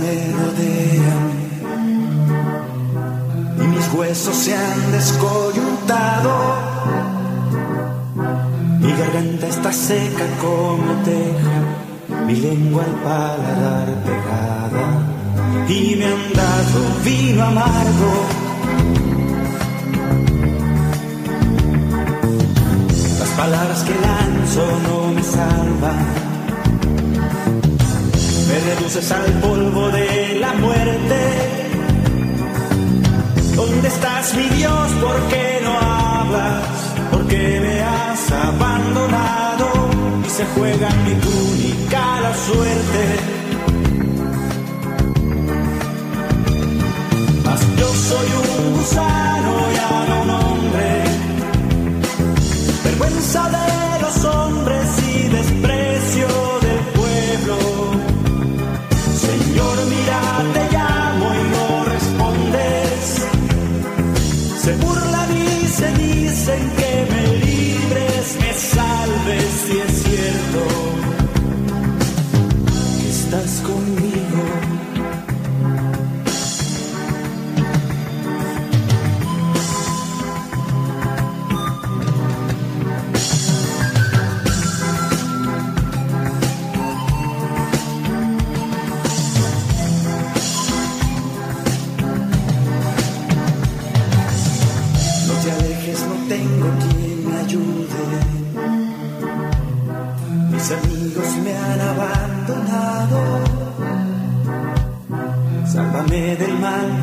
Me rodean y mis huesos se han descoyuntado. Mi garganta está seca como teja, mi lengua al paladar pegada y me han dado vino amargo. Las palabras que lanzo no me salvan me reduces al polvo de la muerte. ¿Dónde estás, mi Dios? ¿Por qué no hablas? ¿Por que me has abandonado y se juega mi túnica la suerte. Mas yo soy un gusano y ahora un hombre, vergüenza de los hombres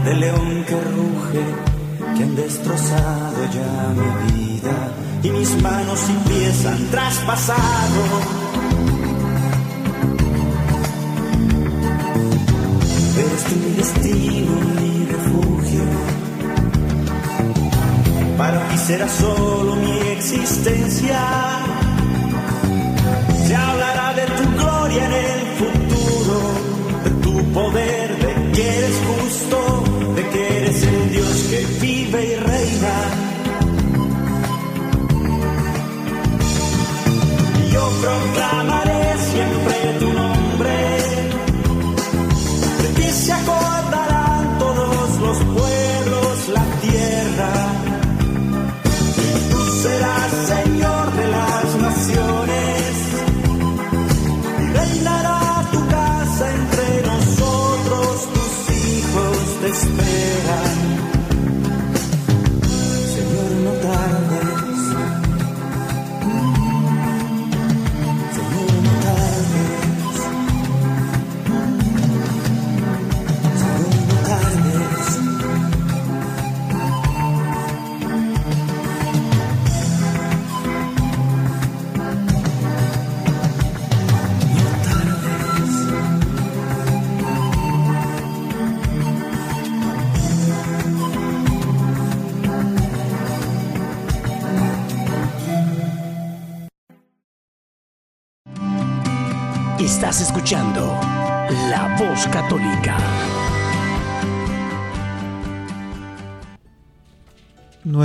Del león que ruge, que han destrozado ya mi vida. Y mis manos y pies han traspasado. Eres tú mi destino, mi refugio. Para ti será solo mi existencia. Y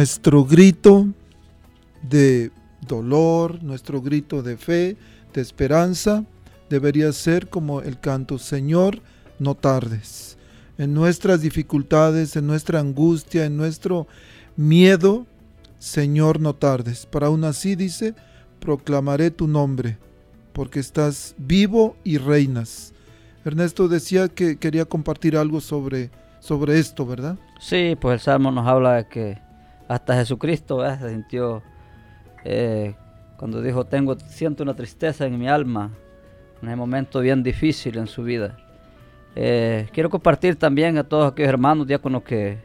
Nuestro grito de dolor, nuestro grito de fe, de esperanza, debería ser como el canto, Señor, no tardes. En nuestras dificultades, en nuestra angustia, en nuestro miedo, Señor, no tardes. Para aún así dice, proclamaré tu nombre, porque estás vivo y reinas. Ernesto decía que quería compartir algo sobre, sobre esto, ¿verdad? Sí, pues el Salmo nos habla de que hasta Jesucristo ¿verdad? se sintió eh, cuando dijo, tengo, siento una tristeza en mi alma, en un momento bien difícil en su vida. Eh, quiero compartir también a todos aquellos hermanos diáconos que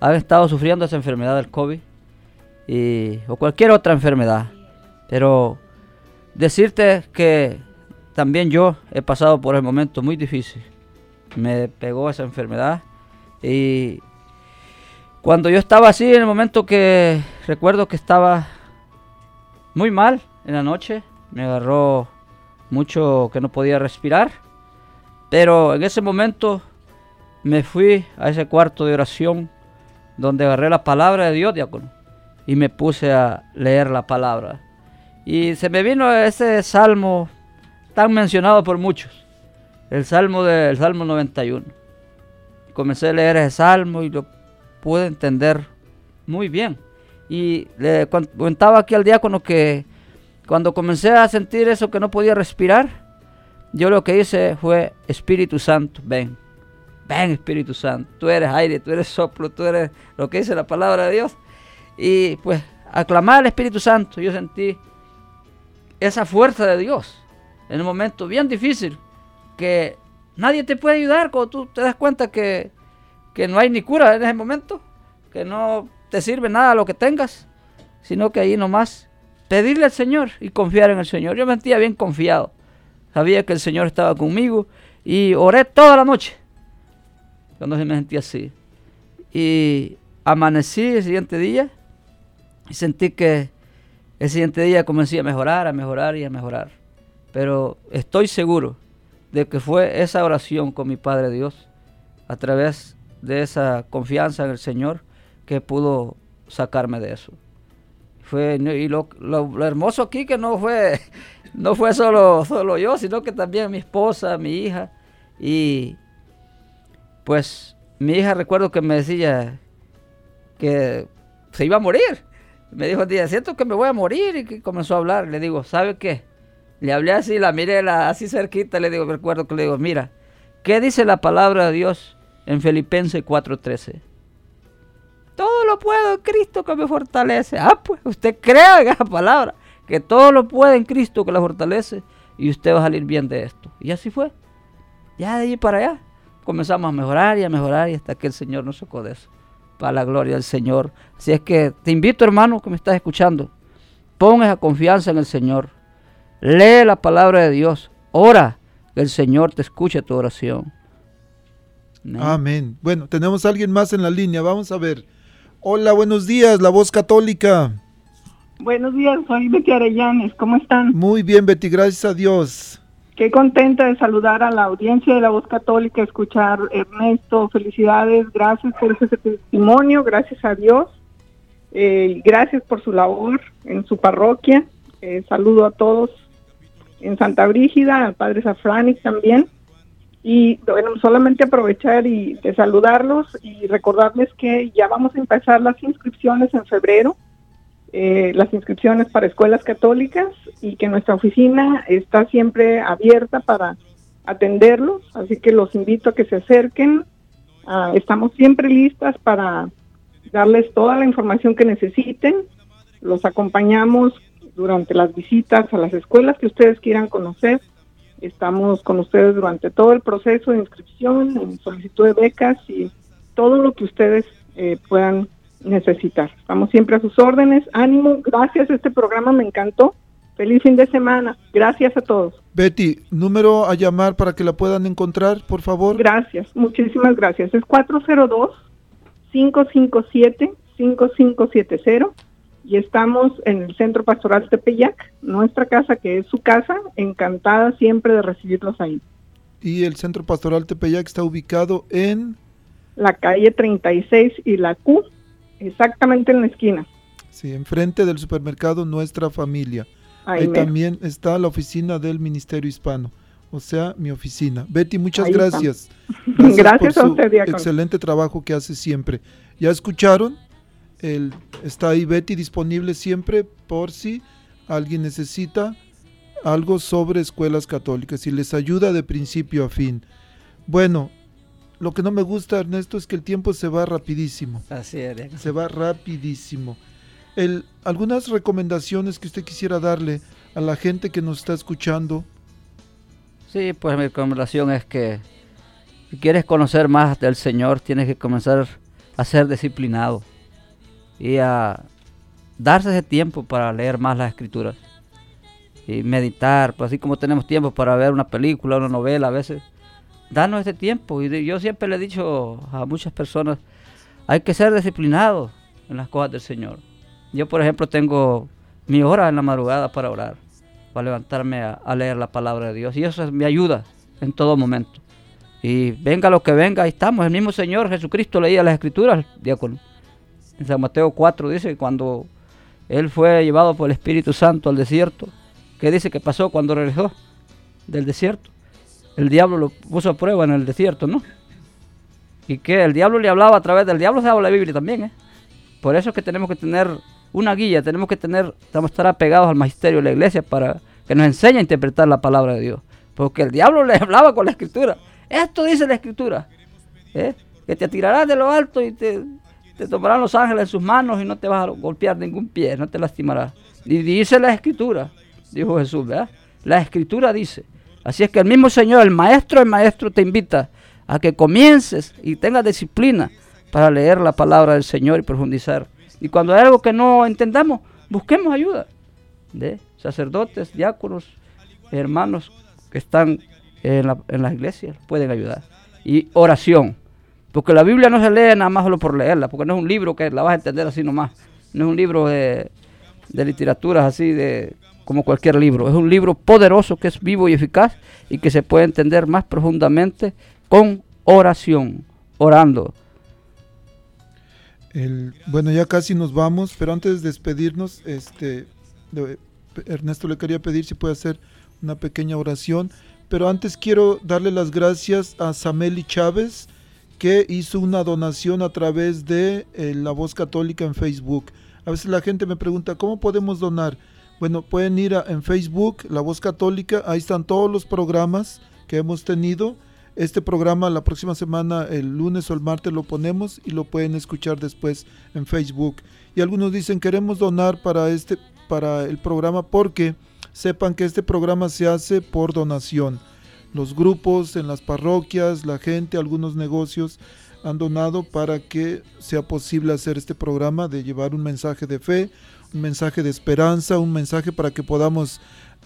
han estado sufriendo esa enfermedad del COVID y, o cualquier otra enfermedad. Pero decirte que también yo he pasado por el momento muy difícil. Me pegó esa enfermedad y cuando yo estaba así, en el momento que recuerdo que estaba muy mal en la noche, me agarró mucho que no podía respirar, pero en ese momento me fui a ese cuarto de oración donde agarré la palabra de Dios, diácono, y me puse a leer la palabra. Y se me vino ese salmo tan mencionado por muchos, el salmo del Salmo 91. Comencé a leer ese salmo y lo pude entender muy bien. Y le contaba aquí al diácono que cuando comencé a sentir eso que no podía respirar, yo lo que hice fue, Espíritu Santo, ven. Ven Espíritu Santo, tú eres aire, tú eres soplo, tú eres lo que dice la palabra de Dios. Y pues aclamar al Espíritu Santo, yo sentí esa fuerza de Dios en un momento bien difícil, que nadie te puede ayudar cuando tú te das cuenta que, que no hay ni cura en ese momento, que no te sirve nada lo que tengas. sino que ahí nomás pedirle al Señor y confiar en el Señor. Yo me sentía bien confiado. Sabía que el Señor estaba conmigo y oré toda la noche. Cuando me sentí así. Y amanecí el siguiente día y sentí que el siguiente día comencé a mejorar, a mejorar y a mejorar. Pero estoy seguro de que fue esa oración con mi Padre Dios, a través de esa confianza en el Señor, que pudo sacarme de eso. Fue, y lo, hermoso aquí que no fue, no fue solo, solo yo, sino que también mi esposa, mi hija. Y pues mi hija recuerdo que me decía que se iba a morir. Me dijo día, siento que me voy a morir y que comenzó a hablar. Le digo, ¿sabe qué? Le hablé así, la miré así cerquita, le digo, recuerdo que le digo, mira, ¿qué dice la palabra de Dios en Filipenses 4:13? Todo lo puedo en Cristo que me fortalece. Ah, pues usted crea en esa palabra, que todo lo puede en Cristo que la fortalece y usted va a salir bien de esto. Y así fue. Ya de allí para allá comenzamos a mejorar y a mejorar y hasta que el Señor nos sacó de eso. Para la gloria del Señor. Así es que te invito, hermano, que me estás escuchando. Pon esa confianza en el Señor Lee la palabra de Dios. Ora que el Señor te escuche tu oración. Amén. Bueno, tenemos a alguien más en la línea. Vamos a ver. Hola, buenos días, la voz católica. Buenos días, soy Betty Arellanes. ¿Cómo están? Muy bien, Betty, gracias a Dios. Qué contenta de saludar a la audiencia de la voz católica, escuchar Ernesto. Felicidades, gracias por ese testimonio, gracias a Dios. Eh, gracias por su labor en su parroquia. Eh, saludo a todos en Santa Brígida, al padre Safranix también. Y bueno, solamente aprovechar y de saludarlos y recordarles que ya vamos a empezar las inscripciones en febrero, eh, las inscripciones para escuelas católicas y que nuestra oficina está siempre abierta para atenderlos, así que los invito a que se acerquen. Ah, estamos siempre listas para darles toda la información que necesiten. Los acompañamos durante las visitas a las escuelas que ustedes quieran conocer. Estamos con ustedes durante todo el proceso de inscripción, en solicitud de becas y todo lo que ustedes eh, puedan necesitar. Estamos siempre a sus órdenes. Ánimo, gracias, este programa me encantó. Feliz fin de semana. Gracias a todos. Betty, número a llamar para que la puedan encontrar, por favor. Gracias, muchísimas gracias. Es 402 557 5570 y estamos en el Centro Pastoral Tepeyac, nuestra casa que es su casa, encantada siempre de recibirlos ahí. Y el Centro Pastoral Tepeyac está ubicado en la calle 36 y la Q, exactamente en la esquina. Sí, enfrente del supermercado Nuestra Familia. Ahí, también está la oficina del Ministerio Hispano, o sea, mi oficina. Betty, muchas gracias. Gracias, a usted, Excelente trabajo que hace siempre. ¿Ya escucharon? El, está ahí Betty disponible siempre por si alguien necesita algo sobre escuelas católicas y les ayuda de principio a fin. Bueno, lo que no me gusta, Ernesto, es que el tiempo se va rapidísimo. Así es. Se va rapidísimo. El, algunas recomendaciones que usted quisiera darle a la gente que nos está escuchando. Sí, pues mi recomendación es que si quieres conocer más del Señor, tienes que comenzar a ser disciplinado y a darse ese tiempo para leer más las escrituras y meditar, pues así como tenemos tiempo para ver una película, una novela a veces, danos ese tiempo. Y yo siempre le he dicho a muchas personas, hay que ser disciplinados en las cosas del Señor. Yo, por ejemplo, tengo mi hora en la madrugada para orar, para levantarme a, leer la palabra de Dios. Y eso me ayuda en todo momento. Y venga lo que venga, ahí estamos. El mismo Señor Jesucristo leía las escrituras, diácono. En San Mateo 4 dice cuando él fue llevado por el Espíritu Santo al desierto, ¿qué dice que pasó cuando regresó del desierto? El diablo lo puso a prueba en el desierto, ¿no? Y que el diablo le hablaba a través del diablo se habla la Biblia también, ¿eh? Por eso es que tenemos que tener una guía, tenemos que tener, que estar apegados al magisterio de la iglesia para que nos enseñe a interpretar la palabra de Dios. Porque el diablo le hablaba con la escritura. Esto dice la escritura. ¿eh? Que te tirarás de lo alto y te te tomarán los ángeles en sus manos y no te vas a golpear ningún pie, no te lastimarás. Y dice la escritura, dijo Jesús, ¿verdad? La escritura dice. Así es que el mismo Señor, el maestro, el maestro te invita a que comiences y tengas disciplina para leer la palabra del Señor y profundizar. Y cuando hay algo que no entendamos, busquemos ayuda de sacerdotes, diáconos, hermanos que están en, la, en las iglesias, pueden ayudar. Y oración, porque la Biblia no se lee nada más solo por leerla, porque no es un libro que la vas a entender así nomás, no es un libro de, de literaturas así de como cualquier libro, es un libro poderoso que es vivo y eficaz y que se puede entender más profundamente con oración, orando. bueno, ya casi nos vamos, pero antes de despedirnos, este, Ernesto le quería pedir si puede hacer una pequeña oración, pero antes quiero darle las gracias a Sameli Chávez, que hizo una donación a través de eh, La Voz Católica en Facebook. A veces la gente me pregunta, ¿cómo podemos donar? Bueno, pueden ir en Facebook, La Voz Católica, ahí están todos los programas que hemos tenido. Este programa la próxima semana, el lunes o el martes, lo ponemos y lo pueden escuchar después en Facebook. Y algunos dicen, queremos donar para, este, para el programa porque sepan que este programa se hace por donación los grupos en las parroquias, la gente, algunos negocios han donado para que sea posible hacer este programa de llevar un mensaje de fe, un mensaje de esperanza, un mensaje para que podamos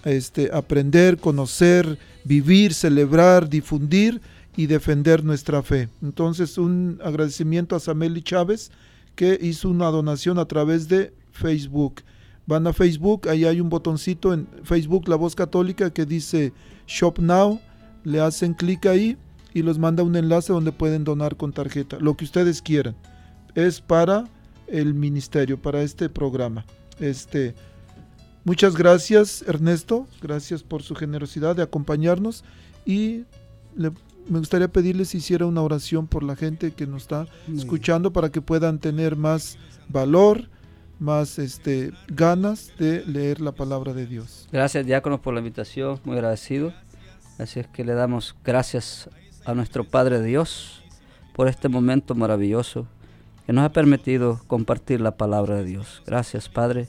este, aprender, conocer, vivir, celebrar, difundir y defender nuestra fe. Entonces, un agradecimiento a Sameli Chávez que hizo una donación a través de Facebook. Van a Facebook, ahí hay un botoncito en Facebook La Voz Católica que dice Shop Now le hacen clic ahí y los manda un enlace donde pueden donar con tarjeta, lo que ustedes quieran. Es para el ministerio, para este programa. Este, muchas gracias Ernesto, gracias por su generosidad de acompañarnos y me gustaría pedirles si hiciera una oración por la gente que nos está escuchando para que puedan tener más valor, más este, ganas de leer la palabra de Dios. Gracias diáconos por la invitación, muy agradecido. Así es que le damos gracias a nuestro Padre Dios por este momento maravilloso que nos ha permitido compartir la palabra de Dios. Gracias Padre,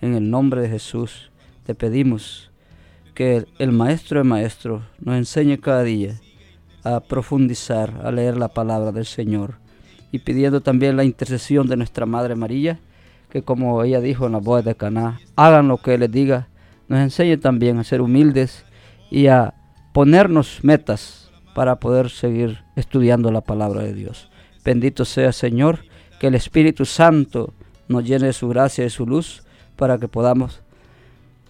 en el nombre de Jesús te pedimos que el Maestro de Maestros nos enseñe cada día a profundizar, a leer la palabra del Señor y pidiendo también la intercesión de nuestra Madre María, que como ella dijo en la voz de Caná, hagan lo que les diga, nos enseñe también a ser humildes y a ponernos metas para poder seguir estudiando la palabra de Dios. Bendito sea Señor, que el Espíritu Santo nos llene de su gracia y de su luz para que podamos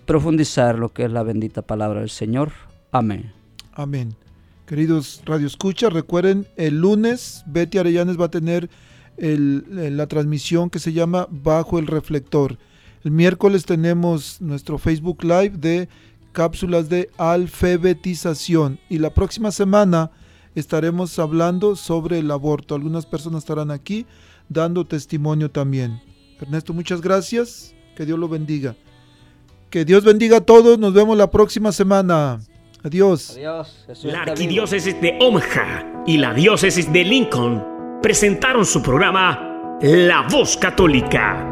profundizar lo que es la bendita palabra del Señor. Amén. Amén. Queridos Radio Escucha, recuerden, el lunes Betty Arellanes va a tener la transmisión que se llama Bajo el Reflector. El miércoles tenemos nuestro Facebook Live de cápsulas de alfabetización. Y la próxima semana estaremos hablando sobre el aborto. Algunas personas estarán aquí dando testimonio también. Ernesto, muchas gracias. Que Dios lo bendiga. Que Dios bendiga a todos. Nos vemos la próxima semana. Adiós. Adiós. La arquidiócesis de Omaha y la diócesis de Lincoln presentaron su programa La Voz Católica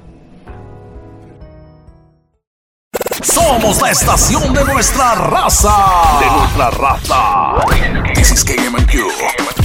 Somos la estación de nuestra raza. De nuestra raza. This is KMQ.